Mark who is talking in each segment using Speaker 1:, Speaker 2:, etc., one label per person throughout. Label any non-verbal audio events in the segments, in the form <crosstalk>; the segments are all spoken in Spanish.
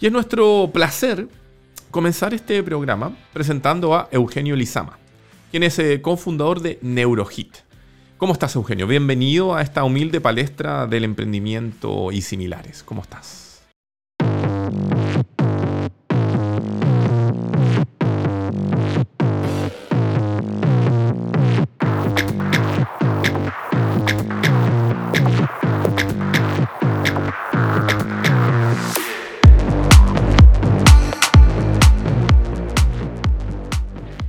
Speaker 1: Y es nuestro placer comenzar este programa presentando a Eugenio Lizama, quien es eh, cofundador de Neurohit. ¿Cómo estás, Eugenio? Bienvenido a esta humilde palestra del emprendimiento y similares. ¿Cómo estás?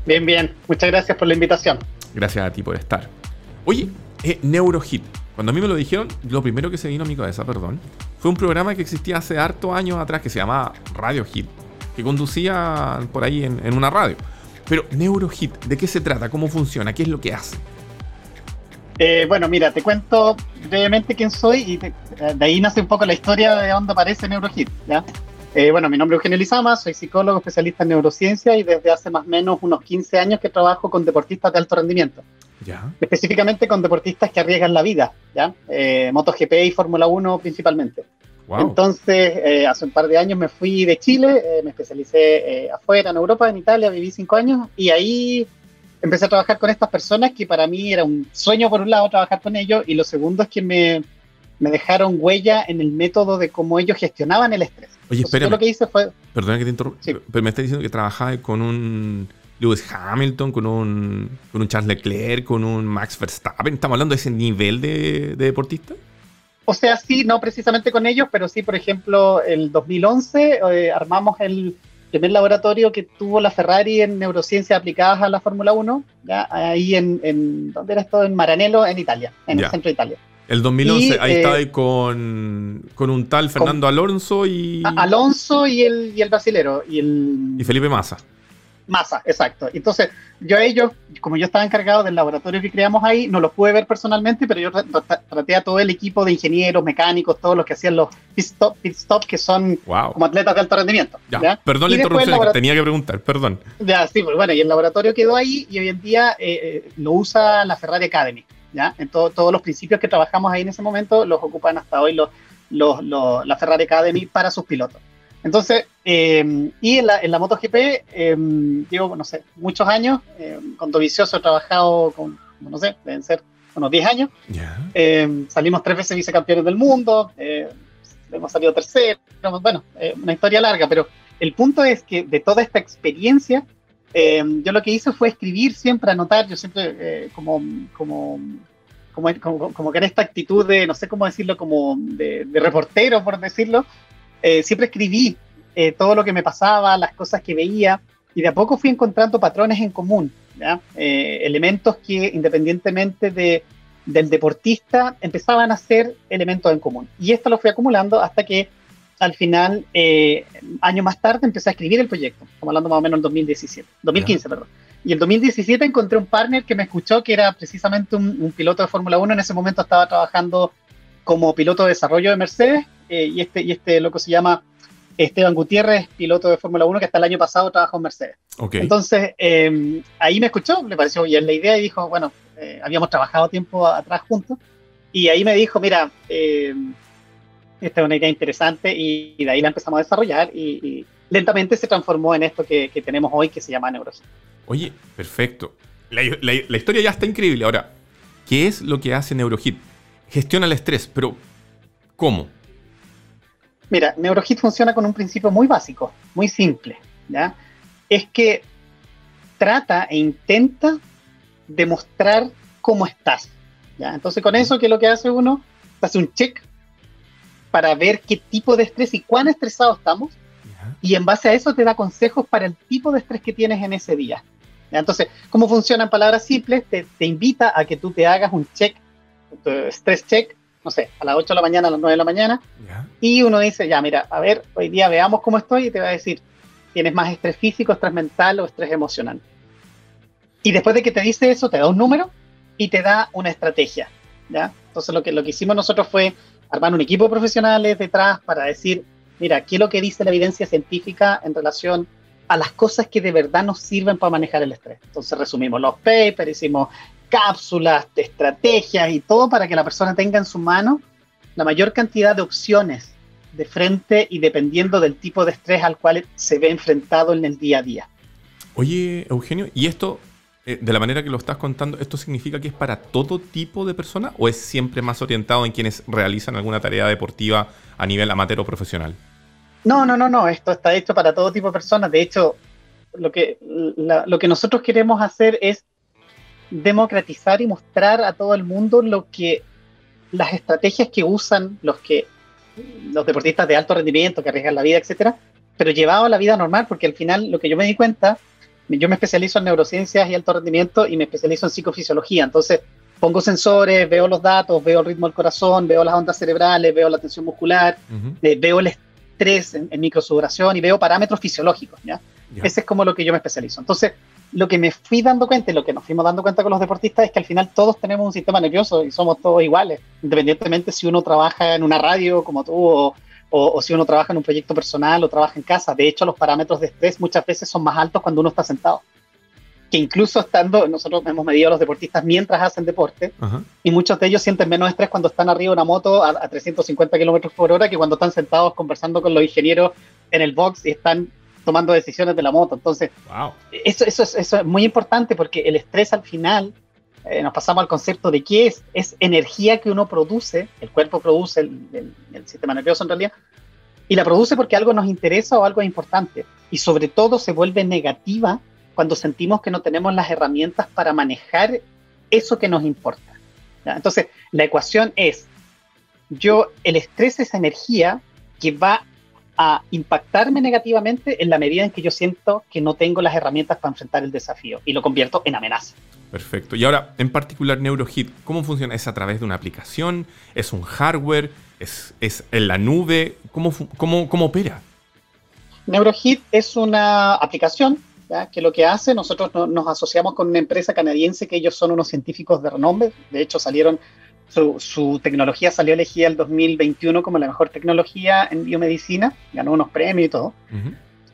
Speaker 2: Bien, bien. Muchas gracias por la invitación.
Speaker 1: Gracias a ti por estar. Oye, eh, Neurohit. Cuando a mí me lo dijeron, lo primero que se vino a mi cabeza, perdón, fue un programa que existía hace hartos años atrás que se llamaba Radio Hit, que conducía por ahí en, una radio. Pero Neurohit, ¿de qué se trata? ¿Cómo funciona? ¿Qué es lo que hace?
Speaker 2: Eh, bueno, mira, te cuento brevemente quién soy y de ahí nace un poco la historia de dónde aparece Neurohit. ¿ya? Eh, bueno, mi nombre es Eugenio Lizama, soy psicólogo especialista en neurociencia y desde hace más o menos unos 15 años que trabajo con deportistas de alto rendimiento. ¿Ya? Específicamente con deportistas que arriesgan la vida, ¿ya? Eh, MotoGP y Fórmula 1 principalmente. Entonces, eh, hace un par de años me fui de Chile, me especialicé afuera, en Europa, en Italia, viví cinco años y ahí empecé a trabajar con estas personas que para mí era un sueño por un lado trabajar con ellos y lo segundo es que me, me dejaron huella en el método de cómo ellos gestionaban el estrés.
Speaker 1: Oye, espera. Lo que hice fue. Perdona que te interrumpa. Pero me estás diciendo que trabajaba con un Lewis Hamilton, con un, con un Charles Leclerc, con un Max Verstappen. ¿Estamos hablando de ese nivel de, deportista?
Speaker 2: O sea, sí, no precisamente con ellos, pero sí, por ejemplo, el 2011 eh, armamos el primer laboratorio que tuvo la Ferrari en neurociencias aplicadas a la Fórmula 1, ¿ya? ahí en, en, ¿dónde era esto? En Maranello, en Italia, en el centro de Italia.
Speaker 1: El 2011, ahí estaba ahí con, con, un tal Fernando Alonso y.
Speaker 2: Alonso y el, y el brasilero. Y, el,
Speaker 1: y Felipe Massa.
Speaker 2: Massa, exacto. Entonces, yo a ellos, como yo estaba encargado del laboratorio que creamos ahí, no los pude ver personalmente, pero yo traté a todo el equipo de ingenieros, mecánicos, todos los que hacían los pit stop, que son como atletas de alto rendimiento.
Speaker 1: Ya, Perdón la interrupción, tenía que preguntar, perdón.
Speaker 2: Ya, sí, pues bueno, y el laboratorio quedó ahí y hoy en día eh, eh, lo usa la Ferrari Academy. ¿Ya? En todos los principios que trabajamos ahí en ese momento los ocupan hasta hoy los, los, la Ferrari Academy para sus pilotos. Entonces, eh, y en la, en la MotoGP, eh, llevo, no sé, muchos años, eh, con Dovicioso he trabajado con, no sé, deben ser unos 10 años. Eh, salimos tres veces vicecampeones del mundo, hemos salido terceros, bueno, una historia larga, pero el punto es que de toda esta experiencia, eh, yo lo que hice fue escribir siempre, anotar, yo siempre eh, como, como, como, como, que era esta actitud de, no sé cómo decirlo, como de, reportero, por decirlo, eh, siempre escribí todo lo que me pasaba, las cosas que veía, y de a poco fui encontrando patrones en común, elementos que independientemente de, del deportista empezaban a ser elementos en común. Y esto lo fui acumulando hasta que al final, eh, años más tarde, empecé a escribir el proyecto. Estamos hablando más o menos en 2017, 2015, perdón. Y en 2017 encontré un partner que me escuchó, que era precisamente un, piloto de Fórmula 1. En ese momento estaba trabajando como piloto de desarrollo de Mercedes. Eh, y, este, y este loco se llama Esteban Gutiérrez, piloto de Fórmula 1, que hasta el año pasado trabajó en Mercedes. Entonces, eh, ahí me escuchó, le pareció bien la idea y dijo, bueno, habíamos trabajado tiempo atrás juntos. Y ahí me dijo, mira, esta es una idea interesante y, de ahí la empezamos a desarrollar y, lentamente se transformó en esto que, tenemos hoy que se llama Neurosis.
Speaker 1: Oye, perfecto. La, historia ya está increíble. Ahora, ¿qué es lo que hace Neurohit? Gestiona el estrés, pero ¿cómo?
Speaker 2: Mira, Neurohit funciona con un principio muy básico, muy simple. ¿ya? Es que trata e intenta demostrar cómo estás. ¿ya? Entonces, con eso, ¿qué es lo que hace uno? Hace un check para ver qué tipo de estrés y cuán estresado estamos. Y en base a eso te da consejos para el tipo de estrés que tienes en ese día. Entonces, ¿cómo funciona en palabras simples? Te, invita a que tú te hagas un check, stress check, no sé, a las 8 de la mañana, a las 9 de la mañana. Y uno dice, ya, mira, a ver, hoy día veamos cómo estoy y te va a decir, ¿tienes más estrés físico, estrés mental o estrés emocional? Y después de que te dice eso, te da un número y te da una estrategia. ¿ya? Entonces, lo que, lo que hicimos nosotros fue armar un equipo de profesionales detrás para decir, mira, ¿qué es lo que dice la evidencia científica en relación a las cosas que de verdad nos sirven para manejar el estrés? Entonces resumimos los papers, hicimos cápsulas, estrategias y todo para que la persona tenga en su mano la mayor cantidad de opciones de frente y dependiendo del tipo de estrés al cual se ve enfrentado en el día a día.
Speaker 1: Oye, Eugenio, ¿y esto, eh, de la manera que lo estás contando, esto significa que es para todo tipo de persona o es siempre más orientado en quienes realizan alguna tarea deportiva a nivel amateur o profesional?
Speaker 2: No, no, no, no, esto está hecho para todo tipo de personas. De hecho, lo que, lo que nosotros queremos hacer es democratizar y mostrar a todo el mundo lo que las estrategias que usan los que los deportistas de alto rendimiento que arriesgan la vida, etcétera, pero llevado a la vida normal, porque al final lo que yo me di cuenta, yo me especializo en neurociencias y alto rendimiento y me especializo en psicofisiología, entonces pongo sensores, veo los datos, veo el ritmo del corazón, veo las ondas cerebrales, veo la tensión muscular, eh, veo el estrés en, en microsudoración y veo parámetros fisiológicos, ¿ya? Ese es como lo que yo me especializo. Entonces, lo que me fui dando cuenta y lo que nos fuimos dando cuenta con los deportistas es que al final todos tenemos un sistema nervioso y somos todos iguales, independientemente si uno trabaja en una radio como tú o, o, si uno trabaja en un proyecto personal o trabaja en casa. De hecho, los parámetros de estrés muchas veces son más altos cuando uno está sentado. Que incluso estando, nosotros hemos medido a los deportistas mientras hacen deporte y muchos de ellos sienten menos estrés cuando están arriba de una moto a, a 350 kilómetros por hora que cuando están sentados conversando con los ingenieros en el box y están tomando decisiones de la moto. Entonces, eso, eso, es, eso es muy importante porque el estrés al final, eh, nos pasamos al concepto de qué es, es energía que uno produce, el cuerpo produce, el, sistema nervioso en realidad, y la produce porque algo nos interesa o algo es importante. Y sobre todo se vuelve negativa cuando sentimos que no tenemos las herramientas para manejar eso que nos importa. Entonces, la ecuación es, yo, el estrés es energía que va a impactarme negativamente en la medida en que yo siento que no tengo las herramientas para enfrentar el desafío y lo convierto en amenaza.
Speaker 1: Perfecto. Y ahora, en particular, NeuroHit, ¿cómo funciona? ¿Es a través de una aplicación? ¿Es un hardware? ¿Es, es en la nube? ¿Cómo, cómo, cómo opera?
Speaker 2: NeuroHit es una aplicación que lo que hace, nosotros nos asociamos con una empresa canadiense que ellos son unos científicos de renombre, de hecho salieron su, tecnología salió elegida el 2021 como la mejor tecnología en biomedicina, ganó unos premios y todo.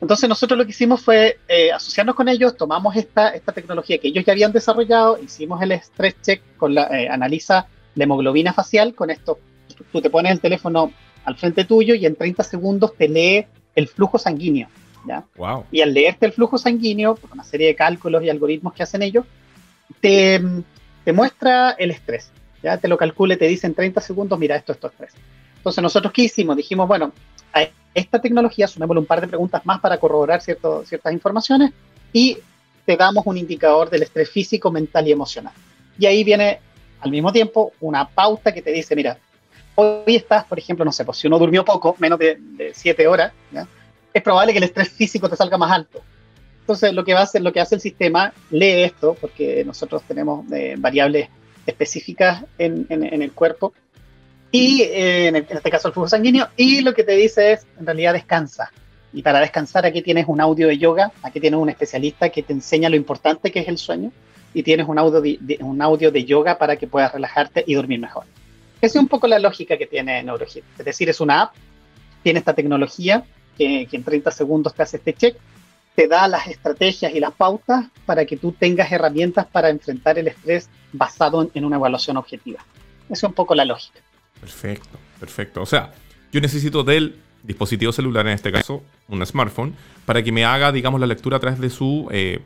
Speaker 2: Entonces nosotros lo que hicimos fue eh, asociarnos con ellos, tomamos esta, esta tecnología que ellos ya habían desarrollado, hicimos el stress check, con la, eh, analiza la hemoglobina facial, con esto tú te pones el teléfono al frente tuyo y en 30 segundos te lee el flujo sanguíneo. ¿ya? Y al leerte el flujo sanguíneo, por una serie de cálculos y algoritmos que hacen ellos, te, te muestra el estrés ya te lo calcule, te dice en 30 segundos, mira, esto, esto es estrés. Entonces, nosotros qué hicimos? Dijimos, bueno, a esta tecnología sumémosle un par de preguntas más para corroborar cierto, ciertas informaciones y te damos un indicador del estrés físico, mental y emocional. Y ahí viene al mismo tiempo una pauta que te dice, mira, hoy estás, por ejemplo, no sé, pues si uno durmió poco, menos de 7 horas, es probable que el estrés físico te salga más alto. Entonces, lo que, va a hacer, lo que hace el sistema, lee esto, porque nosotros tenemos eh, variables específicas en, el cuerpo. Y eh, en, este caso el flujo sanguíneo. Y lo que te dice es, en realidad, descansa. Y para descansar aquí tienes un audio de yoga, aquí tienes un especialista que te enseña lo importante que es el sueño. Y tienes un audio de, un audio de yoga para que puedas relajarte y dormir mejor. Esa es un poco la lógica que tiene NeuroHit. Es decir, es una app, tiene esta tecnología que, que en 30 segundos te hace este check te da las estrategias y las pautas para que tú tengas herramientas para enfrentar el estrés basado en, una evaluación objetiva. Esa es un poco la lógica.
Speaker 1: Perfecto, perfecto. O sea, yo necesito del dispositivo celular, en este caso, un smartphone, para que me haga, digamos, la lectura a través de su eh,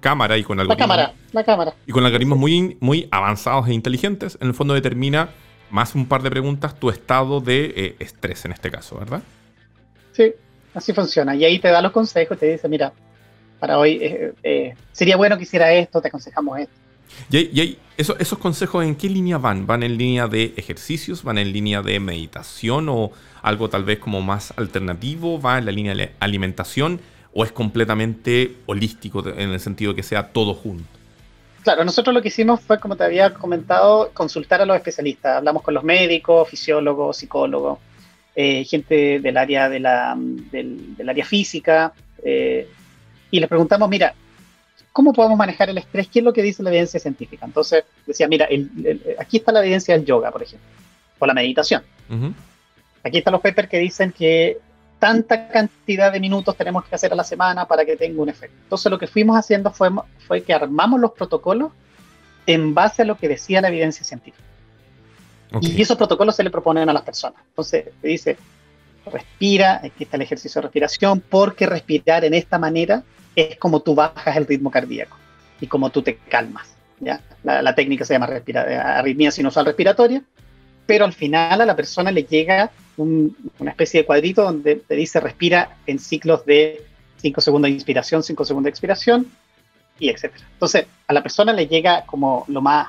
Speaker 1: cámara y con algoritmos.
Speaker 2: La cámara, la cámara.
Speaker 1: Y con algoritmos muy, muy avanzados e inteligentes, en el fondo determina más un par de preguntas tu estado de eh, estrés en este caso, ¿verdad?
Speaker 2: Sí, Así funciona. Y ahí te da los consejos, te dice, mira, para hoy eh, eh, sería bueno que hiciera esto, te aconsejamos esto.
Speaker 1: ¿Y, esos consejos en qué línea van? ¿Van en línea de ejercicios? ¿Van en línea de meditación o algo tal vez como más alternativo? ¿Va en la línea de alimentación o es completamente holístico en el sentido de que sea todo junto?
Speaker 2: Claro, nosotros lo que hicimos fue, como te había comentado, consultar a los especialistas. Hablamos con los médicos, fisiólogos, psicólogos, eh, gente del área, de la, del, área física, eh, y les preguntamos, mira, ¿cómo podemos manejar el estrés? ¿Qué es lo que dice la evidencia científica? Entonces decía, mira, aquí está la evidencia del yoga, por ejemplo, o la meditación. Aquí están los papers que dicen que tanta cantidad de minutos tenemos que hacer a la semana para que tenga un efecto. Entonces lo que fuimos haciendo fue, fue que armamos los protocolos en base a lo que decía la evidencia científica. Y esos protocolos se le proponen a las personas. Entonces, te dice, respira, aquí está el ejercicio de respiración, porque respirar en esta manera es como tú bajas el ritmo cardíaco y como tú te calmas. ¿ya? La, técnica se llama respira, arritmia sinusal respiratoria, pero al final a la persona le llega una especie de cuadrito donde te dice respira en ciclos de 5 segundos de inspiración, 5 segundos de expiración, y etcétera. Entonces, a la persona le llega como lo más,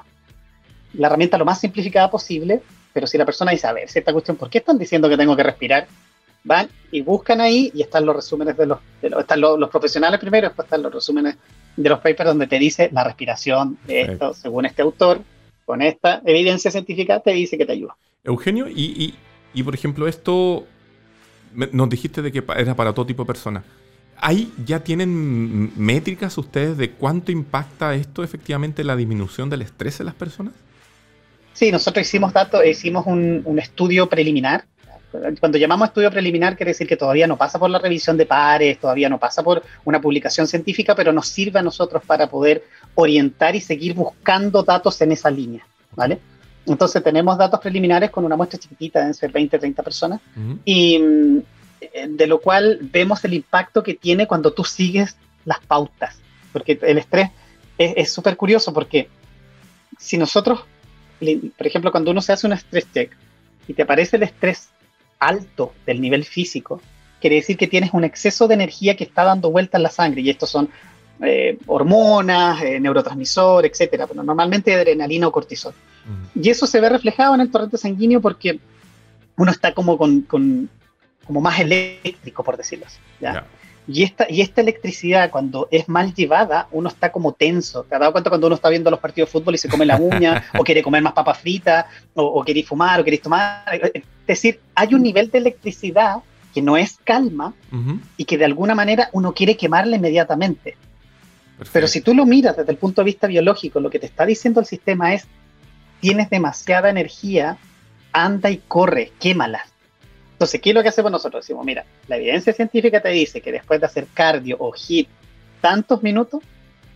Speaker 2: la herramienta lo más simplificada posible, pero si la persona dice, a ver, esta cuestión, ¿por qué están diciendo que tengo que respirar? Van y buscan ahí y están los resúmenes de los, están los, profesionales primero, después están los resúmenes de los papers donde te dice la respiración de esto, según este autor, con esta evidencia científica, te dice que te ayuda.
Speaker 1: Eugenio, y, y por ejemplo, esto nos dijiste de que era para todo tipo de personas. ¿Ahí ya tienen métricas ustedes de cuánto impacta esto efectivamente la disminución del estrés en las personas?
Speaker 2: Sí, nosotros hicimos datos, hicimos un, estudio preliminar. Cuando llamamos estudio preliminar quiere decir que todavía no pasa por la revisión de pares, todavía no pasa por una publicación científica, pero nos sirve a nosotros para poder orientar y seguir buscando datos en esa línea, ¿vale? Entonces tenemos datos preliminares con una muestra chiquitita, deben ser 20, 30 personas, y eh, de lo cual vemos el impacto que tiene cuando tú sigues las pautas. Porque el estrés es súper curioso porque si nosotros, por ejemplo, cuando uno se hace un stress check y te aparece el estrés alto del nivel físico, quiere decir que tienes un exceso de energía que está dando vuelta en la sangre y estos son eh, hormonas, eh, neurotransmisor, etcétera, pero normalmente adrenalina o cortisol. Y eso se ve reflejado en el torrente sanguíneo porque uno está como con, como más eléctrico, por decirlo así. Y, esta, y esta electricidad, cuando es mal llevada, uno está como tenso. ¿Te has dado cuenta cuando uno está viendo los partidos de fútbol y se come la uña, <laughs> o quiere comer más papas fritas, o, o queréis fumar, o queréis tomar? Es decir, hay un nivel de electricidad que no es calma y que de alguna manera uno quiere quemarla inmediatamente. Pero si tú lo miras desde el punto de vista biológico, lo que te está diciendo el sistema es, tienes demasiada energía, anda y corre, quémala. Entonces, ¿qué es lo que hacemos nosotros? Decimos, mira, la evidencia científica te dice que después de hacer cardio o hit tantos minutos,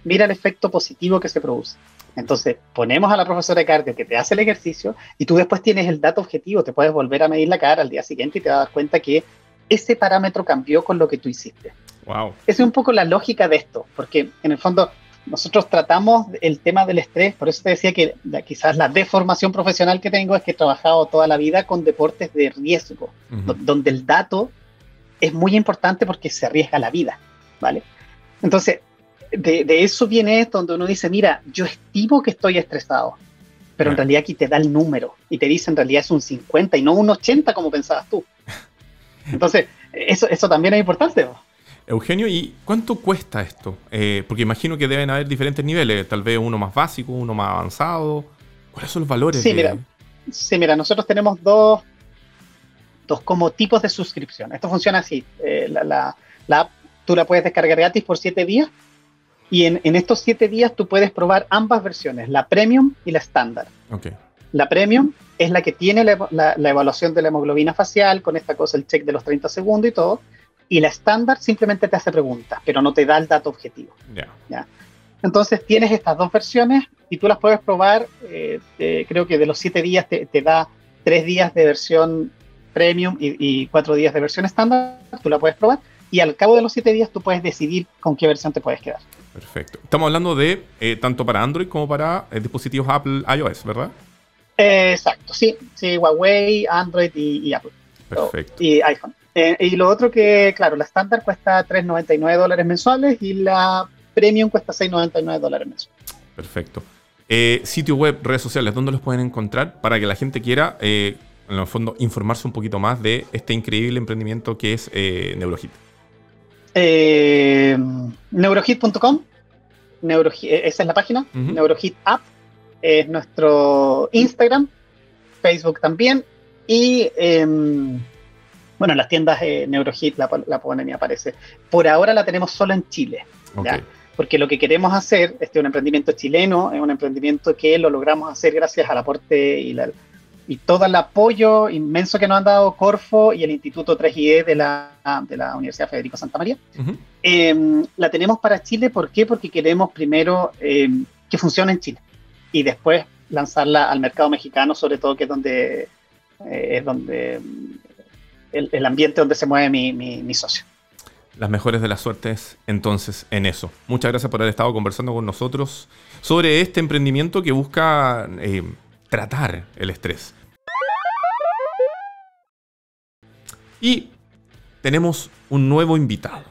Speaker 2: mira el efecto positivo que se produce. Entonces, ponemos a la profesora de cardio que te hace el ejercicio y tú después tienes el dato objetivo, te puedes volver a medir la cara al día siguiente y te vas a dar cuenta que ese parámetro cambió con lo que tú hiciste.
Speaker 1: Wow.
Speaker 2: Esa es un poco la lógica de esto, porque en el fondo nosotros tratamos el tema del estrés, por eso te decía que quizás la deformación profesional que tengo es que he trabajado toda la vida con deportes de riesgo, donde el dato es muy importante porque se arriesga la vida, ¿vale? Entonces, de, eso viene esto, donde uno dice, mira, yo estimo que estoy estresado, pero en realidad aquí te da el número y te dice en realidad es un 50 y no un 80 como pensabas tú. <laughs> Entonces, eso, eso también es importante.
Speaker 1: Eugenio, ¿y cuánto cuesta esto? Eh, porque imagino que deben haber diferentes niveles, tal vez uno más básico, uno más avanzado. ¿Cuáles son los valores?
Speaker 2: Sí, mira, sí, mira nosotros tenemos dos, dos como tipos de suscripción. Esto funciona así. Eh, la, app tú la puedes descargar gratis por siete días y en, estos siete días tú puedes probar ambas versiones, la premium y la estándar.
Speaker 1: Okay.
Speaker 2: La premium es la que tiene la, la, evaluación de la hemoglobina facial, con esta cosa, el check de los 30 segundos y todo y la estándar simplemente te hace preguntas, pero no te da el dato objetivo. ¿ya? Entonces tienes estas dos versiones y tú las puedes probar, eh, creo que de los siete días te, da tres días de versión premium y, cuatro días de versión estándar, tú la puedes probar y al cabo de los siete días tú puedes decidir con qué versión te puedes quedar.
Speaker 1: Perfecto. Estamos hablando de eh, tanto para Android como para eh, dispositivos Apple iOS, ¿verdad?
Speaker 2: exacto, sí, sí, Huawei, Android y, y Apple.
Speaker 1: Perfecto.
Speaker 2: Y iPhone. Eh, y lo otro que, claro, la estándar cuesta 3,99 dólares mensuales y la premium cuesta 6,99 dólares mensuales.
Speaker 1: Perfecto. Eh, sitio web, redes sociales, ¿dónde los pueden encontrar para que la gente quiera, eh, en el fondo, informarse un poquito más de este increíble emprendimiento que es Neurohit?
Speaker 2: neurohit.com, esa es la página, Neurohit App, es nuestro Instagram, Facebook también, y em, bueno, en las tiendas de Neurohit la, la ponen y aparece. Por ahora la tenemos solo en Chile. Porque lo que queremos hacer, este es un emprendimiento chileno, es un emprendimiento que lo logramos hacer gracias al aporte y, la, y todo el apoyo inmenso que nos han dado Corfo y el Instituto 3IE de la, de la Universidad Federico Santa María. Em, la tenemos para Chile, ¿por qué? Porque queremos primero em, que funcione en Chile y después lanzarla al mercado mexicano, sobre todo que es donde, eh, es donde el, ambiente donde se mueve mi, mi, socio.
Speaker 1: Las mejores de las suertes entonces en eso. Muchas gracias por haber estado conversando con nosotros sobre este emprendimiento que busca eh, tratar el estrés. Y tenemos un nuevo invitado.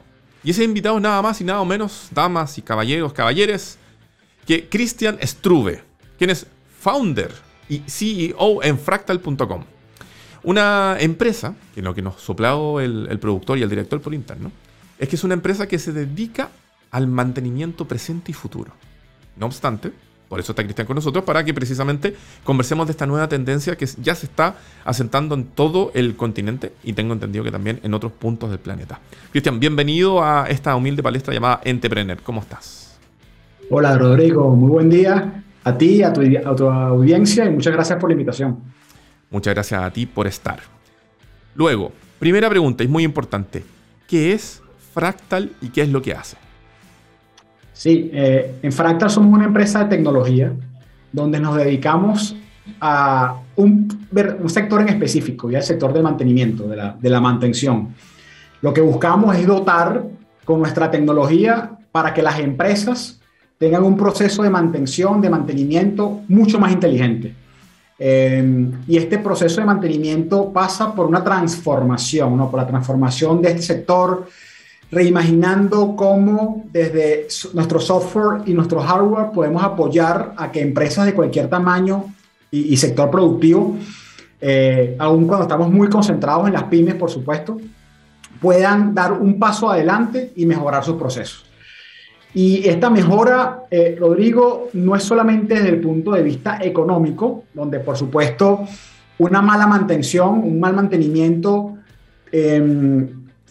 Speaker 1: Y ese invitado es nada más y nada menos, damas y caballeros, caballeres, que Christian Struve, quien es founder y CEO en fractal.com. Una empresa, que lo que nos soplado el, el productor y el director por interno, es que es una empresa que se dedica al mantenimiento presente y futuro. No obstante, por eso está Cristian con nosotros, para que precisamente conversemos de esta nueva tendencia que ya se está asentando en todo el continente y tengo entendido que también en otros puntos del planeta. Cristian, bienvenido a esta humilde palestra llamada Entrepreneur. ¿Cómo estás?
Speaker 3: Hola Rodrigo, muy buen día a ti, a tu, a tu audiencia y muchas gracias por la invitación.
Speaker 1: Muchas gracias a ti por estar. Luego, primera pregunta, es muy importante. ¿Qué es Fractal y qué es lo que hace?
Speaker 3: Sí, eh, en Fractal somos una empresa de tecnología donde nos dedicamos a un, un sector en específico, ya el sector del mantenimiento, de la, de la mantención. Lo que buscamos es dotar con nuestra tecnología para que las empresas tengan un proceso de mantención, de mantenimiento mucho más inteligente. Eh, y este proceso de mantenimiento pasa por una transformación, ¿no? por la transformación de este sector reimaginando cómo desde nuestro software y nuestro hardware podemos apoyar a que empresas de cualquier tamaño y, sector productivo, eh, cuando estamos muy concentrados en las pymes, por supuesto, puedan dar un paso adelante y mejorar sus procesos. Y esta mejora, eh, Rodrigo, no es solamente desde el punto de vista económico, donde por supuesto una mala mantención, un mal mantenimiento, eh,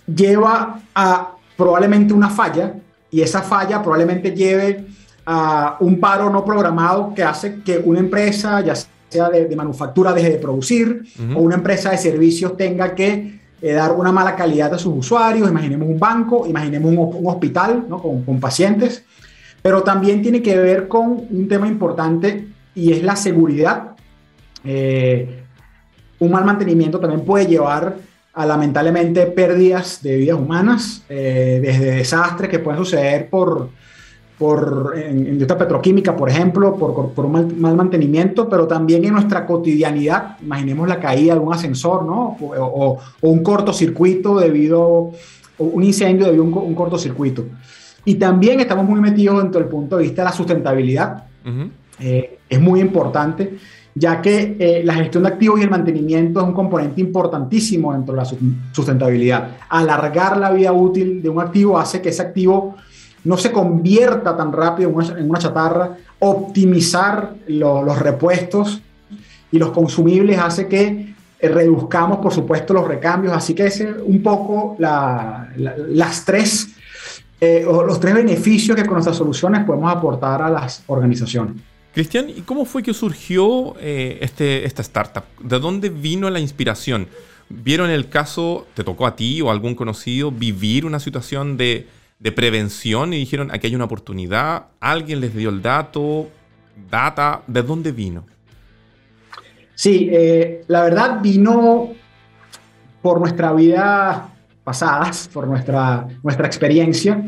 Speaker 3: lleva a probablemente una falla y esa falla probablemente lleve a un paro no programado que hace que una empresa, ya sea de, manufactura, deje de producir o una empresa de servicios tenga que eh, dar una mala calidad a sus usuarios. Imaginemos un banco, imaginemos un, hospital ¿no? con, pacientes, pero también tiene que ver con un tema importante y es la seguridad. Eh, un mal mantenimiento también puede llevar a lamentablemente pérdidas de vidas humanas, eh, desde desastres que pueden suceder por, por en, industria petroquímica, por ejemplo, por, por un mal, mantenimiento, pero también en nuestra cotidianidad. Imaginemos la caída de un ascensor, ¿no? O, un cortocircuito debido, o un incendio debido a un, cortocircuito. Y también estamos muy metidos dentro del punto de vista de la sustentabilidad. Eh, es muy importante ya que eh, la gestión de activos y el mantenimiento es un componente importantísimo dentro de la sustentabilidad. Alargar la vida útil de un activo hace que ese activo no se convierta tan rápido en una, chatarra, optimizar los repuestos y los consumibles hace que eh, reduzcamos, por supuesto, los recambios. Así que ese es un poco las tres, eh, o los tres beneficios que con nuestras soluciones podemos aportar a las organizaciones.
Speaker 1: Cristian, ¿y cómo fue que surgió eh, este, esta startup? ¿De dónde vino la inspiración? ¿Vieron el caso, te tocó a ti o a algún conocido vivir una situación de, prevención y dijeron, aquí hay una oportunidad, alguien les dio el dato, data, ¿de dónde vino?
Speaker 3: Sí, eh, la verdad vino por nuestra vida pasadas, por nuestra, nuestra experiencia.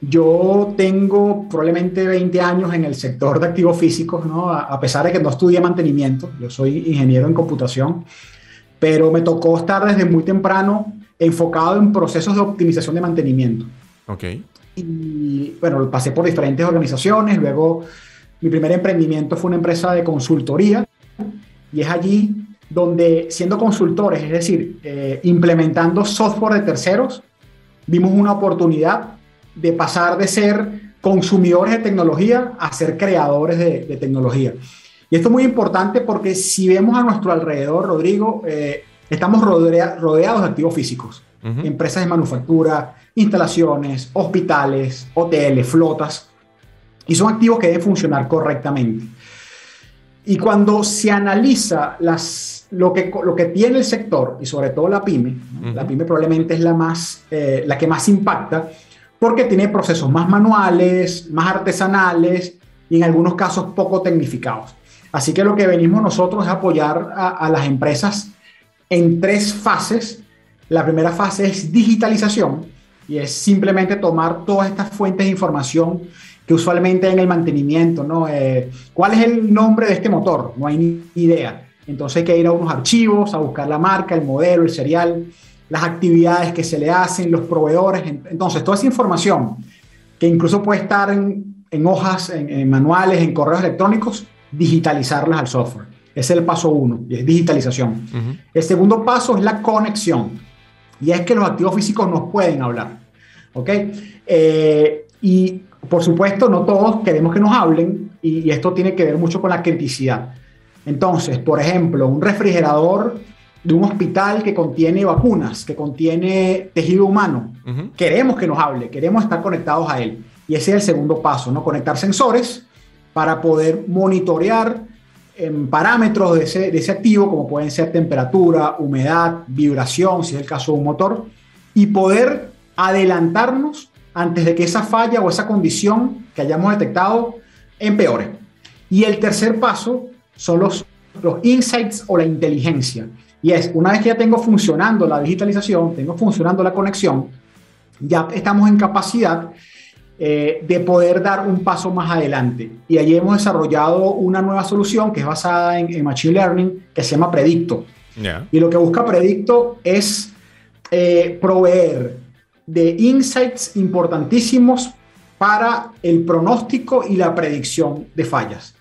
Speaker 3: Yo tengo probablemente 20 años en el sector de activos físicos, ¿no? a, pesar de que no estudié mantenimiento, yo soy ingeniero en computación, pero me tocó estar desde muy temprano enfocado en procesos de optimización de mantenimiento.
Speaker 1: Ok.
Speaker 3: Y bueno, pasé por diferentes organizaciones, luego mi primer emprendimiento fue una empresa de consultoría y es allí donde siendo consultores, es decir, eh, implementando software de terceros, vimos una oportunidad de pasar de ser consumidores de tecnología a ser creadores de, tecnología. Y esto es muy importante porque si vemos a nuestro alrededor, Rodrigo, eh, estamos rodeados de activos físicos, empresas de manufactura, instalaciones, hospitales, hoteles, flotas, y son activos que deben funcionar correctamente. Y cuando se analiza las lo que, lo que tiene el sector y sobre todo la pyme, la pyme probablemente es la, más, eh, la que más impacta porque tiene procesos más manuales, más artesanales y en algunos casos poco tecnificados. Así que lo que venimos nosotros es apoyar a, las empresas en tres fases La primera fase es digitalización y es simplemente tomar todas estas fuentes de información que usualmente en el mantenimiento, ¿no? Eh, ¿Cuál es el nombre de este motor? No hay ni idea. Entonces hay que ir a unos archivos, a buscar la marca, el modelo, el serial, las actividades que se le hacen, los proveedores. Entonces, toda esa información que incluso puede estar en, en hojas, en, manuales, en correos electrónicos, digitalizarlas al software. Ese es el paso uno, y es digitalización. El segundo paso es la conexión. Y es que los activos físicos nos pueden hablar. ¿Ok? Eh, y por supuesto, no todos queremos que nos hablen y, esto tiene que ver mucho con la criticidad. Entonces, por ejemplo, un refrigerador de un hospital que contiene vacunas, que contiene tejido humano, queremos que nos hable, queremos estar conectados a él. Y ese es el segundo paso, ¿no? Conectar sensores para poder monitorear en parámetros de ese, de ese activo, como pueden ser temperatura, humedad, vibración, si es el caso de un motor, y poder adelantarnos antes de que esa falla o esa condición que hayamos detectado empeore. Y el tercer paso son los, los insights o la inteligencia. Y es, una vez que ya tengo funcionando la digitalización, tengo funcionando la conexión, ya estamos en capacidad eh, de poder dar un paso más adelante. Y allí hemos desarrollado una nueva solución que es basada en, Machine Learning, que se llama Predicto. Y lo que busca Predicto es eh, proveer de insights importantísimos para el pronóstico y la predicción de fallas.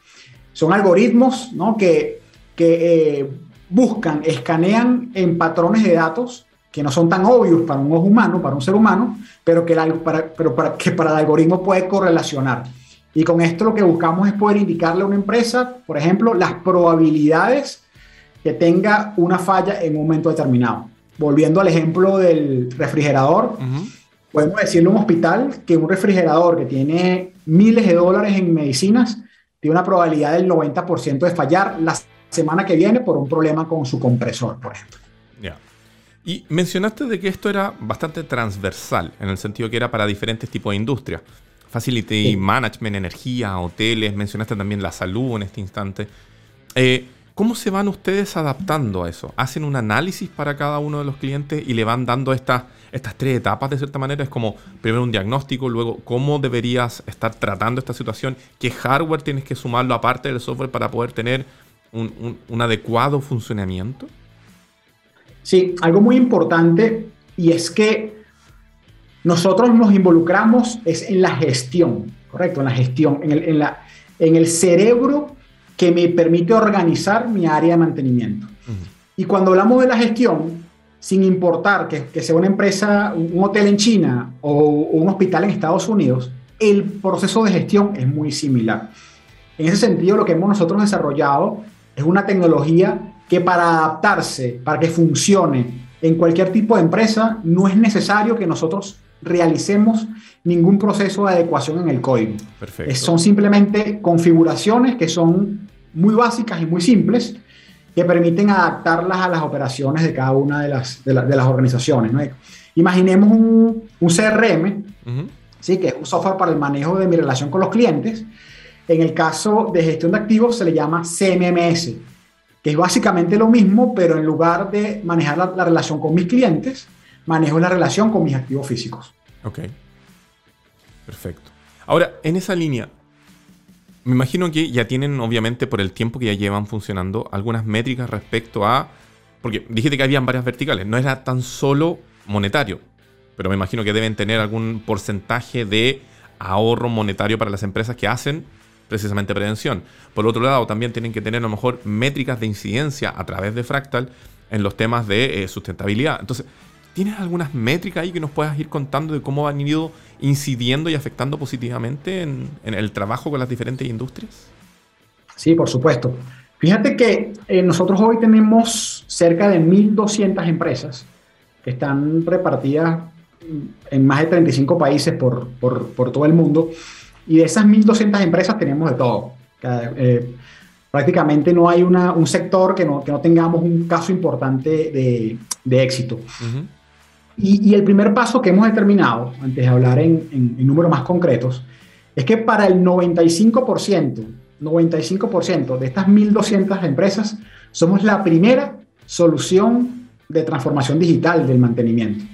Speaker 3: Son algoritmos ¿no? que, que eh, buscan, escanean en patrones de datos que no son tan obvios para un ojo humano, para un ser humano, pero que, para, pero para, que para el algoritmo puede correlacionar. Y con esto lo que buscamos es poder indicarle a una empresa, por ejemplo, las probabilidades que tenga una falla en un momento determinado volviendo al ejemplo del refrigerador, podemos decirle a un hospital que un refrigerador que tiene miles de dólares en medicinas tiene una probabilidad del 90% de fallar la semana que viene por un problema con su compresor, por ejemplo.
Speaker 1: Ya. Y mencionaste de que esto era bastante transversal, en el sentido que era para diferentes tipos de industrias. Facility Management, energía, hoteles, mencionaste también la salud en este instante. Eh, ¿Cómo se van ustedes adaptando a eso? ¿Hacen un análisis para cada uno de los clientes y le van dando estas, estas tres etapas de cierta manera? Es como primero un diagnóstico, luego cómo deberías estar tratando esta situación, qué hardware tienes que sumarlo aparte del software para poder tener un, un adecuado funcionamiento.
Speaker 3: Sí, algo muy importante y es que nosotros nos involucramos es en la gestión, correcto, en la gestión, en el, en la, en el cerebro que me permite organizar mi área de mantenimiento. Y cuando hablamos de la gestión, sin importar que, que, sea una empresa, un hotel en China o, un hospital en Estados Unidos, el proceso de gestión es muy similar. En ese sentido, lo que hemos nosotros desarrollado es una tecnología que para adaptarse, para que funcione en cualquier tipo de empresa, no es necesario que nosotros realicemos ningún proceso de adecuación en el código. Perfecto. Son simplemente configuraciones que son muy básicas y muy simples que permiten adaptarlas a las operaciones de cada una de las, de, las organizaciones. Imaginemos un, un CRM, ¿sí? que es un software para el manejo de mi relación con los clientes. En el caso de gestión de activos se le llama CMMS, que es básicamente lo mismo, pero en lugar de manejar la, la relación con mis clientes, manejo la relación con mis activos físicos.
Speaker 1: Ok. Perfecto. Ahora, en esa línea, me imagino que ya tienen, obviamente, por el tiempo que ya llevan funcionando, algunas métricas respecto a. Porque dijiste que habían varias verticales, no era tan solo monetario, pero me imagino que deben tener algún porcentaje de ahorro monetario para las empresas que hacen precisamente prevención. Por otro lado, también tienen que tener a lo mejor métricas de incidencia a través de Fractal en los temas de eh, sustentabilidad. Entonces, ¿tienes algunas métricas ahí que nos puedas ir contando de cómo han ido incidiendo y afectando positivamente en, el trabajo con las diferentes industrias?
Speaker 3: Sí, por supuesto. Fíjate que eh, nosotros hoy tenemos cerca de 1.200 empresas que están repartidas en más de 35 países por, por, todo el mundo. Y de esas 1.200 empresas tenemos de todo. Eh, prácticamente no hay una, un sector que no, que no, tengamos un caso importante de, de éxito. Y, el primer paso que hemos determinado, antes de hablar en, números más concretos, es que para el 95%, 95% de estas 1.200 empresas, somos la primera solución de transformación digital del mantenimiento.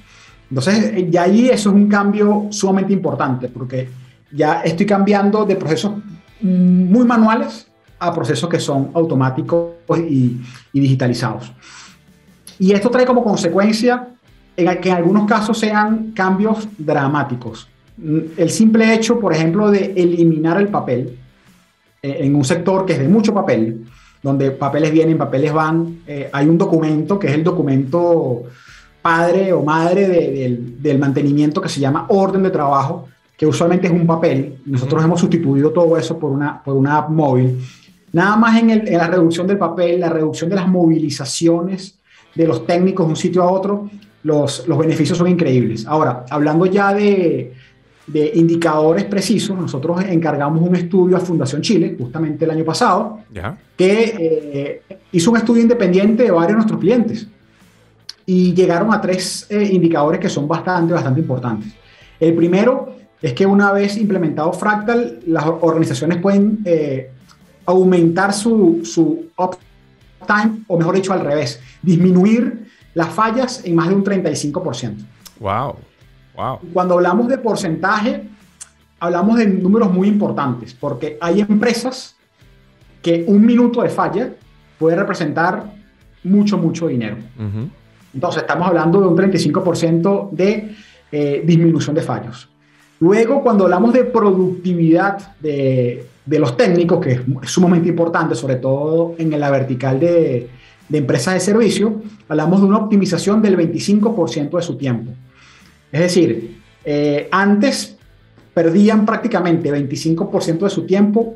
Speaker 3: Entonces, ya ahí eso es un cambio sumamente importante, porque ya estoy cambiando de procesos muy manuales a procesos que son automáticos y, digitalizados. Y esto trae como consecuencia en que en algunos casos sean cambios dramáticos. El simple hecho, por ejemplo, de eliminar el papel eh, en un sector que es de mucho papel, donde papeles vienen, papeles van, eh, hay un documento que es el documento padre o madre del mantenimiento que se llama orden de trabajo, que usualmente es un papel. Nosotros hemos sustituido todo eso por una, por una app móvil. Nada más en, en, la reducción del papel, la reducción de las movilizaciones de los técnicos de un sitio a otro, los, los beneficios son increíbles. Ahora, hablando ya de, de indicadores precisos, nosotros encargamos un estudio a Fundación Chile, justamente el año pasado, que eh, hizo un estudio independiente de varios de nuestros clientes y llegaron a tres eh, indicadores que son bastante, bastante importantes. El primero es que una vez implementado Fractal, las organizaciones pueden eh, aumentar su, su uptime, o mejor dicho, al revés, disminuir las fallas en más de un 35%.
Speaker 1: ¡Wow! Wow.
Speaker 3: Cuando hablamos de porcentaje, hablamos de números muy importantes, porque hay empresas que un minuto de falla puede representar mucho, mucho dinero. Entonces, estamos hablando de un 35% de eh, disminución de fallos. Luego, cuando hablamos de productividad de, de, los técnicos, que es sumamente importante, sobre todo en la vertical de, de empresas de servicio, hablamos de una optimización del 25% de su tiempo. Es decir, eh, antes perdían prácticamente 25% de su tiempo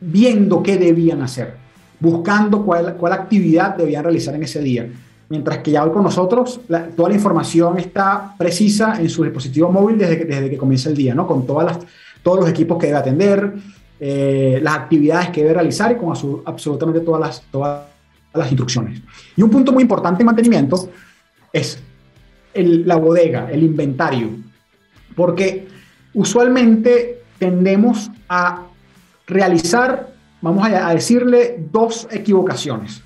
Speaker 3: viendo qué debían hacer, buscando cuál, cuál actividad debían realizar en ese día. Mientras que ya hoy con nosotros toda la información está precisa en su dispositivo móvil desde que, desde que comienza el día, ¿no? con todas las, todos los equipos que debe atender, eh, las actividades que debe realizar y con absolutamente todas las, todas las instrucciones. Y un punto muy importante en mantenimiento es la bodega, el inventario, porque usualmente tendemos a realizar, vamos a, decirle, dos equivocaciones.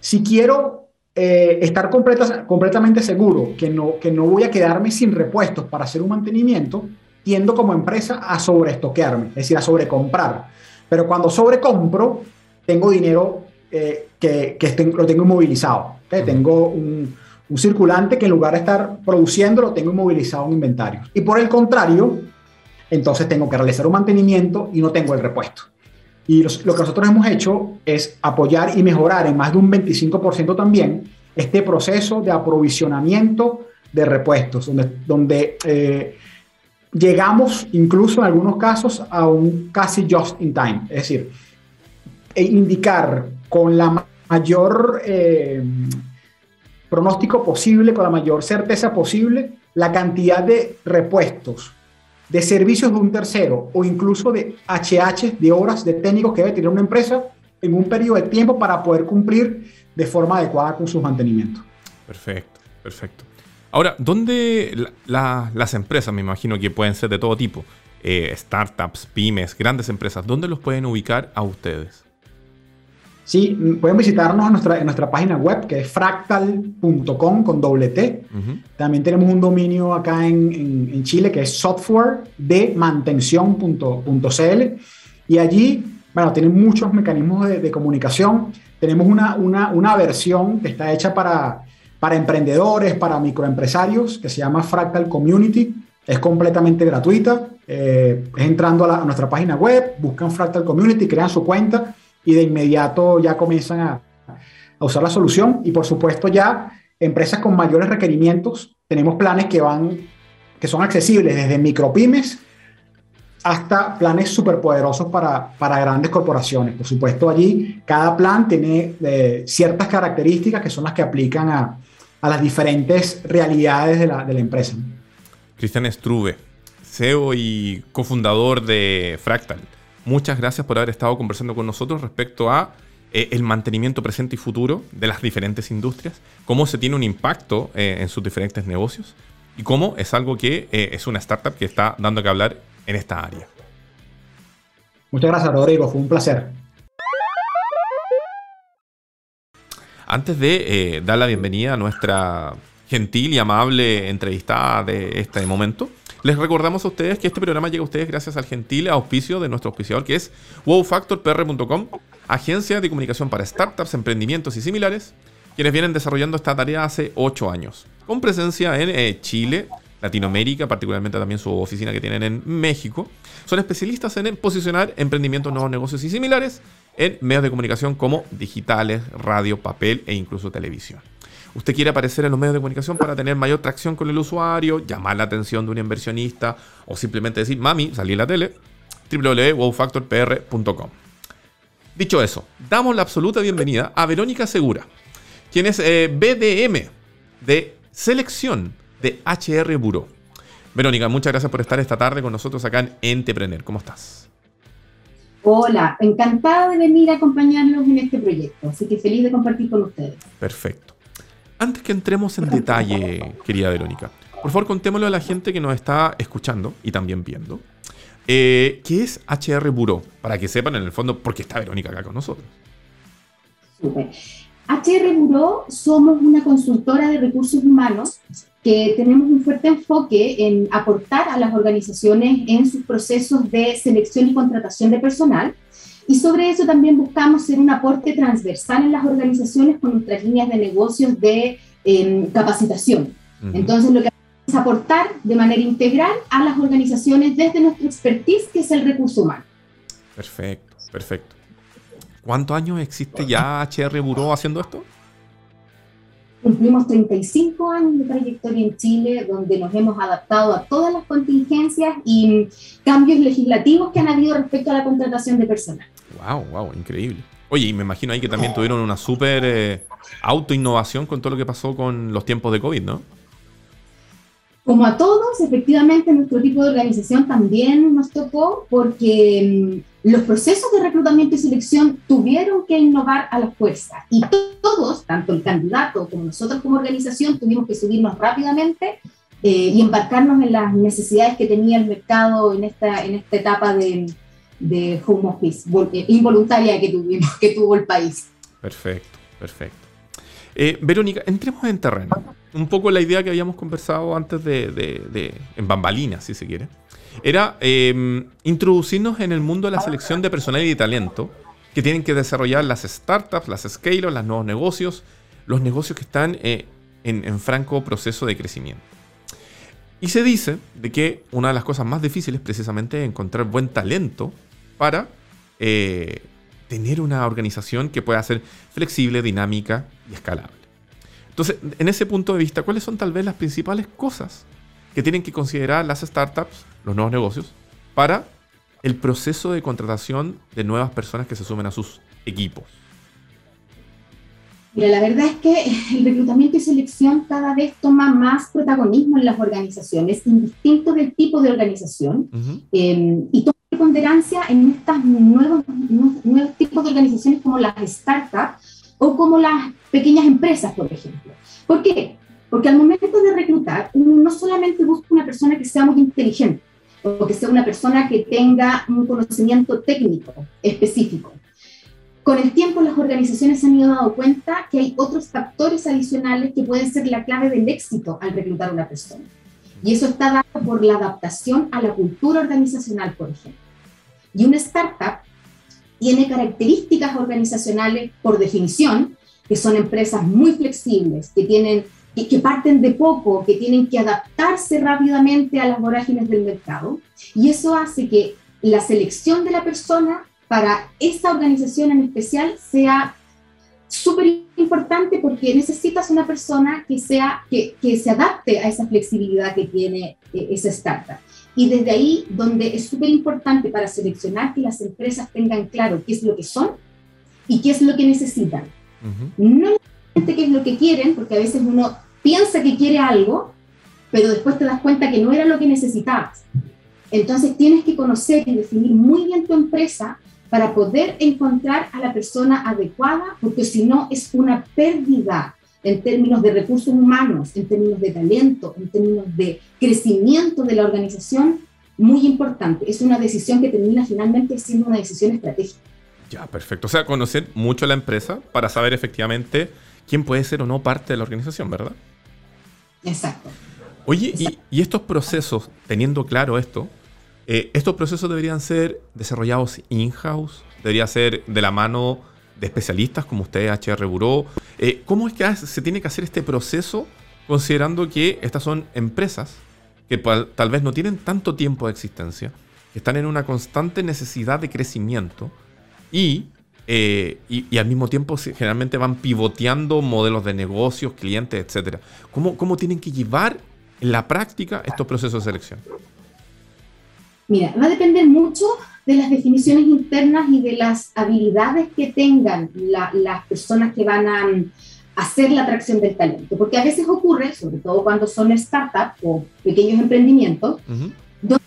Speaker 3: Si quiero eh, estar completamente seguro que no, que no voy a quedarme sin repuestos para hacer un mantenimiento, tiendo como empresa a sobreestoquearme, es decir, a sobrecomprar. Pero cuando sobrecompro, tengo dinero eh, que, que lo tengo inmovilizado. Tengo un, un circulante que en lugar de estar produciendo lo tengo inmovilizado en inventario. Y por el contrario, entonces tengo que realizar un mantenimiento y no tengo el repuesto. Y lo que nosotros hemos hecho es apoyar y mejorar en más de un 25% también este proceso de aprovisionamiento de repuestos, donde, donde eh, llegamos incluso en algunos casos a un casi just in time, es decir, e indicar con la mayor eh, pronóstico posible, con la mayor certeza posible, la cantidad de repuestos, de servicios de un tercero o incluso de HH, de horas de técnicos que debe tener una empresa en un periodo de tiempo para poder cumplir de forma adecuada con sus mantenimientos.
Speaker 1: Perfecto, perfecto. Ahora, ¿dónde las empresas, me imagino que pueden ser de todo tipo, eh, startups, pymes, grandes empresas, ¿dónde los pueden ubicar a ustedes?
Speaker 3: Sí, pueden visitarnos en nuestra, en nuestra página web que es fractal.com con doble T. También tenemos un dominio acá en, en, Chile que es softwaredemantención.cl y allí, bueno, tienen muchos mecanismos de, de comunicación. Tenemos una, una, una, versión que está hecha para, para emprendedores, para microempresarios, que se llama Fractal Community. Es completamente gratuita. Eh, es entrando a, la, a nuestra página web, buscan Fractal Community, crean su cuenta y de inmediato ya comienzan a, usar la solución. Y por supuesto ya empresas con mayores requerimientos, tenemos planes que van, que son accesibles desde micropymes hasta planes superpoderosos para, para grandes corporaciones. Por supuesto, allí cada plan tiene eh, ciertas características que son las que aplican a, a las diferentes realidades de la, de la empresa.
Speaker 1: Cristian Struve, CEO y cofundador de Fractal muchas gracias por haber estado conversando con nosotros respecto a eh, el mantenimiento presente y futuro de las diferentes industrias, cómo se tiene un impacto eh, en sus diferentes negocios y cómo es algo que eh, es una startup que está dando que hablar en esta área.
Speaker 3: Muchas gracias, Rodrigo. Fue un placer.
Speaker 1: antes de dar la bienvenida a nuestra gentil y amable entrevistada de este momento, les recordamos a ustedes que este programa llega a ustedes gracias al gentil auspicio de nuestro auspiciador que es wowfactorpr.com, agencia de comunicación para startups, emprendimientos y similares, quienes vienen desarrollando esta tarea hace 8 años, con presencia en eh, Chile, Latinoamérica, particularmente también su oficina que tienen en México. Son especialistas en posicionar emprendimientos, nuevos negocios y similares en medios de comunicación como digitales, radio, papel e incluso televisión usted quiere aparecer en los medios de comunicación para tener mayor tracción con el usuario, llamar la atención de un inversionista o simplemente decir, mami, salí en la tele, www.wowfactorpr.com. Dicho eso, damos la absoluta bienvenida a Verónica Segura, quien es eh, BDM de selección de HR Bureau. Verónica, muchas gracias por estar esta tarde con nosotros acá en Entrepreneur. ¿Cómo estás?
Speaker 4: Hola, encantada de venir a acompañarnos en este proyecto, así que feliz de compartir con ustedes.
Speaker 1: Perfecto. Antes que entremos en detalle, querida Verónica, por favor contémoslo a la gente que nos está escuchando y también viendo. Eh, ¿Qué es HR Bureau? Para que sepan en el fondo por qué está Verónica acá con nosotros.
Speaker 4: HR Bureau somos una consultora de recursos humanos que tenemos un fuerte enfoque en aportar a las organizaciones en sus procesos de selección y contratación de personal y sobre eso también buscamos ser un aporte transversal en las organizaciones con nuestras líneas de negocios de em, capacitación. Entonces, lo que hacemos es aportar de manera integral a las organizaciones desde nuestra expertise, que es el recurso humano.
Speaker 1: Perfecto, perfecto. ¿Cuántos años existe ya HR Bureau haciendo esto?
Speaker 4: Cumplimos 35 años de trayectoria en Chile, donde nos hemos adaptado a todas las contingencias y cambios legislativos que han habido respecto a la contratación de personal.
Speaker 1: Wow, wow, increíble. Oye, y me imagino ahí que también tuvieron una súper eh, autoinnovación con todo lo que pasó con los tiempos de COVID, ¿no?
Speaker 4: Como a todos, efectivamente, nuestro tipo de organización también nos tocó porque mm, los procesos de reclutamiento y selección tuvieron que innovar a la fuerza y todos, tanto el candidato como nosotros como organización, tuvimos que subirnos rápidamente eh, y embarcarnos en las necesidades que tenía el mercado en esta, en esta etapa de, de home office eh, involuntaria que, tuvimos, que tuvo el país.
Speaker 1: Perfecto, perfecto. Eh, Verónica, entremos en terreno. Un poco la idea que habíamos conversado antes de, en bambalinas, si se quiere, era em, introducirnos en el mundo de la selección de personal y de talento que tienen que desarrollar las startups, las scale los nuevos negocios, los negocios que están eh, en, en franco proceso de crecimiento. Y se dice de que una de las cosas más difíciles precisamente es encontrar buen talento para eh, tener una organización que pueda ser flexible, dinámica y escalable. Entonces, en ese punto de vista, ¿cuáles son tal vez las principales cosas que tienen que considerar las startups, los nuevos negocios, para el proceso de contratación de nuevas personas que se sumen a sus equipos?
Speaker 4: Mira, la verdad es que el reclutamiento y selección cada vez toma más protagonismo en las organizaciones, indistinto del tipo de organización, eh, y toma ponderancia en estos nuevos, nuevos tipos de organizaciones como las startups o como las pequeñas empresas, por ejemplo. ¿Por qué? Porque al momento de reclutar, uno no solamente busca una persona que sea muy inteligente o que sea una persona que tenga un conocimiento técnico específico. Con el tiempo las organizaciones se han ido dando cuenta que hay otros factores adicionales que pueden ser la clave del éxito al reclutar a una persona. Y eso está dado por la adaptación a la cultura organizacional, por ejemplo. Y una startup tiene características organizacionales por definición, que son empresas muy flexibles, que, tienen, que, parten de poco, que tienen que adaptarse rápidamente a las vorágines del mercado. Y eso hace que la selección de la persona para esa organización en especial sea súper importante porque necesitas una persona que, sea, que, se adapte a esa flexibilidad que tiene eh, esa startup. Y desde ahí, donde es súper importante para seleccionar que las empresas tengan claro qué es lo que son y qué es lo que necesitan. No necesariamente qué es lo que quieren, porque a veces uno piensa que quiere algo, pero después te das cuenta que no era lo que necesitabas. Entonces tienes que conocer y definir muy bien tu empresa para poder encontrar a la persona adecuada, porque si no es una pérdida en términos de recursos humanos, en términos de talento, en términos de crecimiento de la organización, muy importante. Es una decisión que termina finalmente siendo una decisión estratégica.
Speaker 1: Ya, perfecto. O sea, conocer mucho la empresa para saber efectivamente quién puede ser o no parte de la organización, ¿verdad?
Speaker 4: Exacto.
Speaker 1: Oye, Y, estos procesos, teniendo claro esto, eh, estos procesos deberían ser desarrollados in-house, debería ser de la mano de especialistas como usted, HR Bureau. Eh, ¿Cómo es que se tiene que hacer este proceso considerando que estas son empresas que tal vez no tienen tanto tiempo de existencia, que están en una constante necesidad de crecimiento y, eh, y, al mismo tiempo generalmente van pivoteando modelos de negocios, clientes, etc. ¿Cómo, ¿Cómo tienen que llevar en la práctica estos procesos de selección?
Speaker 4: Mira, va a depender mucho de las definiciones internas y de las habilidades que tengan las personas que van a mm, hacer la atracción del talento. Porque a veces ocurre, sobre todo cuando son startups o pequeños emprendimientos, donde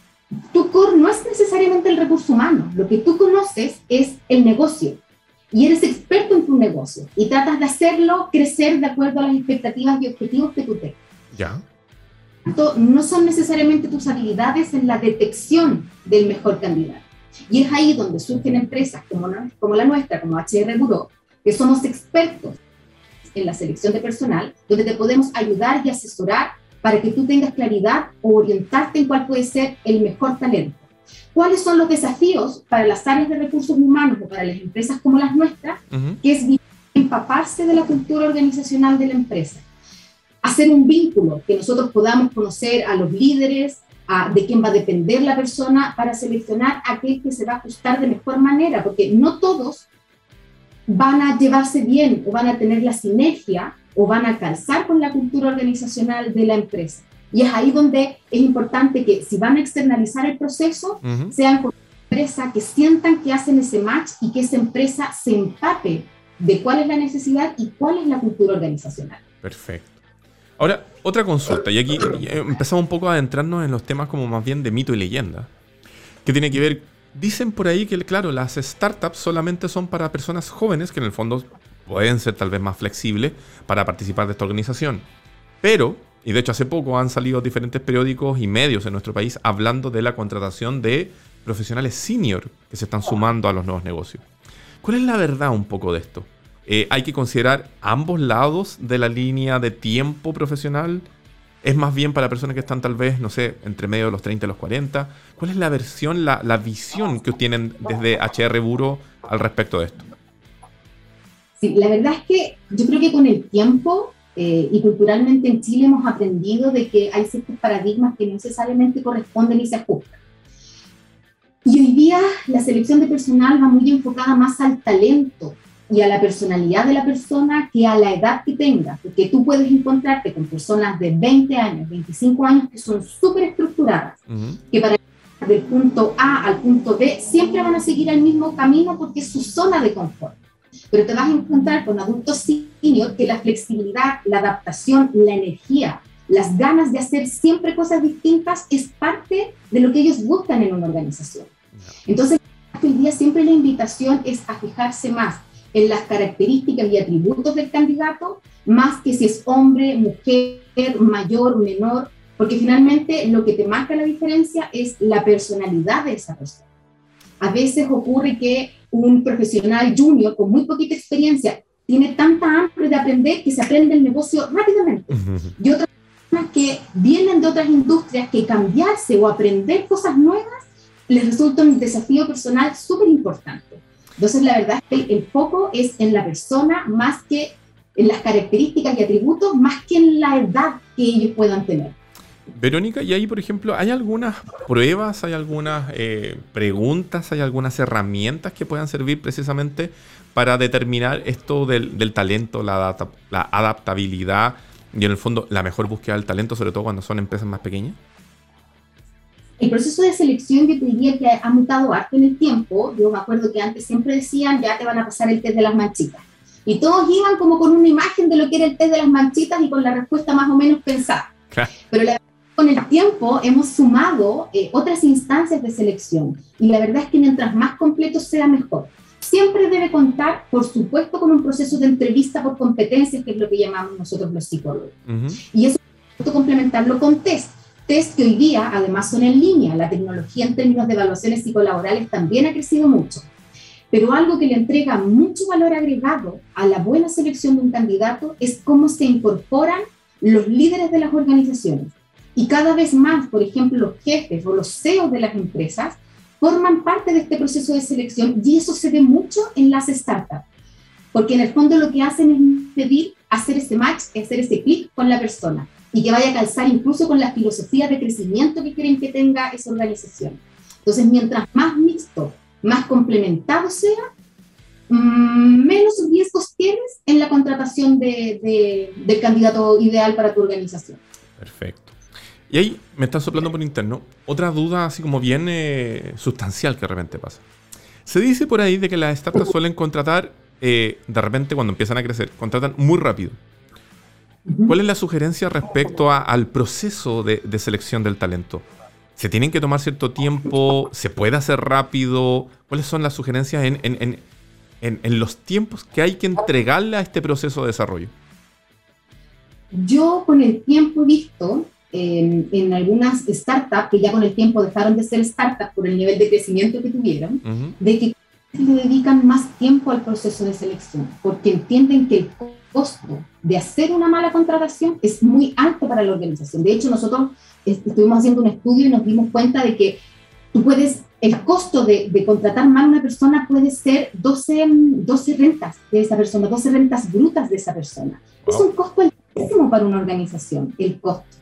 Speaker 4: tu core no es necesariamente el recurso humano. Lo que tú conoces es el negocio. Y eres experto en tu negocio y tratas de hacerlo crecer de acuerdo a las expectativas y objetivos que tú tengas.
Speaker 1: Ya
Speaker 4: no son necesariamente tus habilidades en la detección del mejor candidato. Y es ahí donde surgen empresas como, como la nuestra, como HR Bureau, que somos expertos en la selección de personal, donde te podemos ayudar y asesorar para que tú tengas claridad o orientarte en cuál puede ser el mejor talento. ¿Cuáles son los desafíos para las áreas de recursos humanos o para las empresas como las nuestras? Que es empaparse de la cultura organizacional de la empresa hacer un vínculo, que nosotros podamos conocer a los líderes, a, de quién va a depender la persona para seleccionar aquel que se va a ajustar de mejor manera, porque no todos van a llevarse bien o van a tener la sinergia o van a calzar con la cultura organizacional de la empresa. Y es ahí donde es importante que si van a externalizar el proceso, sean con empresa que sientan que hacen ese match y que esa empresa se empape de cuál es la necesidad y cuál es la cultura organizacional.
Speaker 1: Perfecto. Ahora, otra consulta, y aquí empezamos un poco a adentrarnos en los temas como más bien de mito y leyenda, que tiene que ver, dicen por ahí que, claro, las startups solamente son para personas jóvenes, que en el fondo pueden ser tal vez más flexibles para participar de esta organización. Pero, y de hecho hace poco han salido diferentes periódicos y medios en nuestro país hablando de la contratación de profesionales senior que se están sumando a los nuevos negocios. ¿Cuál es la verdad un poco de esto? Eh, hay que considerar ambos lados de la línea de tiempo profesional. Es más bien para personas que están tal vez, no sé, entre medio de los 30 y los 40. ¿Cuál es la versión, la, visión que tienen desde HR Buro al respecto de esto?
Speaker 4: Sí, la verdad es que yo creo que con el tiempo eh, y culturalmente en Chile hemos aprendido de que hay ciertos paradigmas que no necesariamente corresponden y se ajustan. Y hoy día la selección de personal va muy enfocada más al talento, y a la personalidad de la persona que a la edad que tenga, porque tú puedes encontrarte con personas de 20 años, 25 años que son súper estructuradas, que para del punto A al punto B siempre van a seguir el mismo camino porque es su zona de confort. Pero te vas a encontrar con adultos senior que la flexibilidad, la adaptación, la energía, las ganas de hacer siempre cosas distintas es parte de lo que ellos buscan en una organización. Entonces, hoy día siempre la invitación es a fijarse más en las características y atributos del candidato, más que si es hombre, mujer, mayor, menor, porque finalmente lo que te marca la diferencia es la personalidad de esa persona. A veces ocurre que un profesional junior con muy poquita experiencia tiene tanta hambre de aprender que se aprende el negocio rápidamente. Y otras personas que vienen de otras industrias que cambiarse o aprender cosas nuevas les resulta un desafío personal súper importante. Entonces, la verdad es que el foco es en la persona más que en las características y atributos, más que en la edad que ellos puedan tener.
Speaker 1: Verónica, y ahí, por ejemplo, ¿hay algunas pruebas, hay algunas eh, preguntas, hay algunas herramientas que puedan servir precisamente para determinar esto del, talento, la, la adaptabilidad y en el fondo la mejor búsqueda del talento, sobre todo cuando son empresas más pequeñas?
Speaker 4: El proceso de selección yo te diría que ha mutado harto en el tiempo. Yo me acuerdo que antes siempre decían, ya te van a pasar el test de las manchitas. Y todos iban como con una imagen de lo que era el test de las manchitas y con la respuesta más o menos pensada. Pero con el tiempo hemos sumado eh, otras instancias de selección. Y la verdad es que mientras más completo sea, mejor. Siempre debe contar, por supuesto, con un proceso de entrevista por competencias, que es lo que llamamos nosotros los psicólogos. Y eso complementarlo con test test que hoy día además son en línea. La tecnología en términos de evaluaciones psicolaborales también ha crecido mucho. Pero algo que le entrega mucho valor agregado a la buena selección de un candidato es cómo se incorporan los líderes de las organizaciones. Y cada vez más, por ejemplo, los jefes o los CEOs de las empresas forman parte de este proceso de selección y eso se ve mucho en las startups, porque en el fondo lo que hacen es pedir hacer ese match, hacer ese clic con la persona y que vaya a calzar incluso con la filosofía de crecimiento que quieren que tenga esa organización. Entonces, mientras más mixto, más complementado sea, mm, menos riesgos tienes en la contratación de, del candidato ideal para tu organización.
Speaker 1: Perfecto. Y ahí me está soplando por interno otra duda así como bien eh, sustancial que de repente pasa. Se dice por ahí de que las startups suelen contratar, eh, de repente cuando empiezan a crecer, contratan muy rápido. ¿Cuál es la sugerencia respecto al proceso de, selección del talento? ¿Se tienen que tomar cierto tiempo? ¿Se puede hacer rápido? ¿Cuáles son las sugerencias en, en los tiempos que hay que entregarle a este proceso de desarrollo?
Speaker 4: Yo con el tiempo visto en, algunas startups que ya con el tiempo dejaron de ser startups por el nivel de crecimiento que tuvieron, de que le dedican más tiempo al proceso de selección, porque entienden que el costo de hacer una mala contratación es muy alto para la organización. De hecho, nosotros estuvimos haciendo un estudio y nos dimos cuenta de que tú puedes, el costo de, contratar mal a una persona puede ser 12, 12 rentas de esa persona, 12 rentas brutas de esa persona. Es un costo altísimo para una organización, el costo.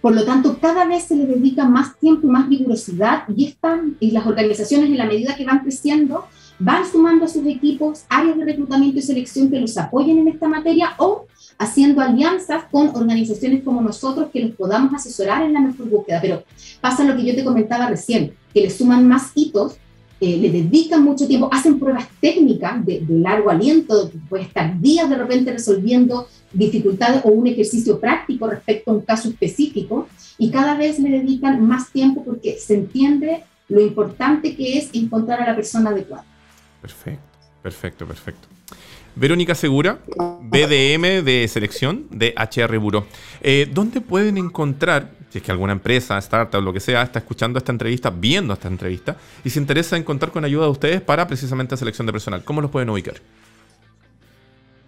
Speaker 4: Por lo tanto, cada vez se le dedica más tiempo y más rigurosidad y, están, y las organizaciones, en la medida que van creciendo, van sumando a sus equipos áreas de reclutamiento y selección que los apoyen en esta materia o haciendo alianzas con organizaciones como nosotros que los podamos asesorar en la mejor búsqueda. Pero pasa lo que yo te comentaba recién, que le suman más hitos eh, le dedican mucho tiempo, hacen pruebas técnicas de, largo aliento, puede estar días de repente resolviendo dificultades o un ejercicio práctico respecto a un caso específico y cada vez le dedican más tiempo porque se entiende lo importante que es encontrar a la persona adecuada.
Speaker 1: Perfecto, perfecto, perfecto. Verónica Segura, BDM de selección de HR Bureau. Eh, ¿Dónde pueden encontrar, si es que alguna empresa, startup, lo que sea, está escuchando esta entrevista, viendo esta entrevista, y se interesa en contar con ayuda de ustedes para precisamente selección de personal? ¿Cómo los pueden ubicar?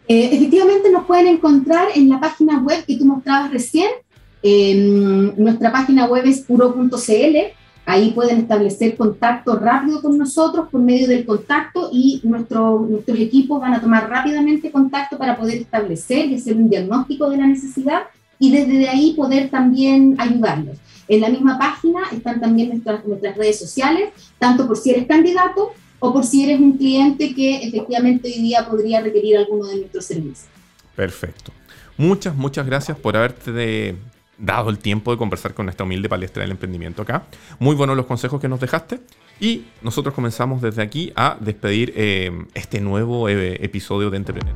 Speaker 4: Eh, efectivamente nos pueden encontrar en la página web que tú mostrabas recién. nuestra página web es puro.cl Ahí pueden establecer contacto rápido con nosotros por medio del contacto y nuestro, nuestros equipos van a tomar rápidamente contacto para poder establecer y hacer un diagnóstico de la necesidad y desde ahí poder también ayudarlos. En la misma página están también nuestras, nuestras redes sociales, tanto por si eres candidato o por si eres un cliente que efectivamente hoy día podría requerir alguno de nuestros servicios.
Speaker 1: Perfecto. Muchas, muchas gracias por haberte dado el tiempo de conversar con esta humilde palestra del emprendimiento acá. Muy buenos los consejos que nos dejaste. Y nosotros comenzamos desde aquí a despedir eh, este nuevo eh, episodio de Entrepreneur.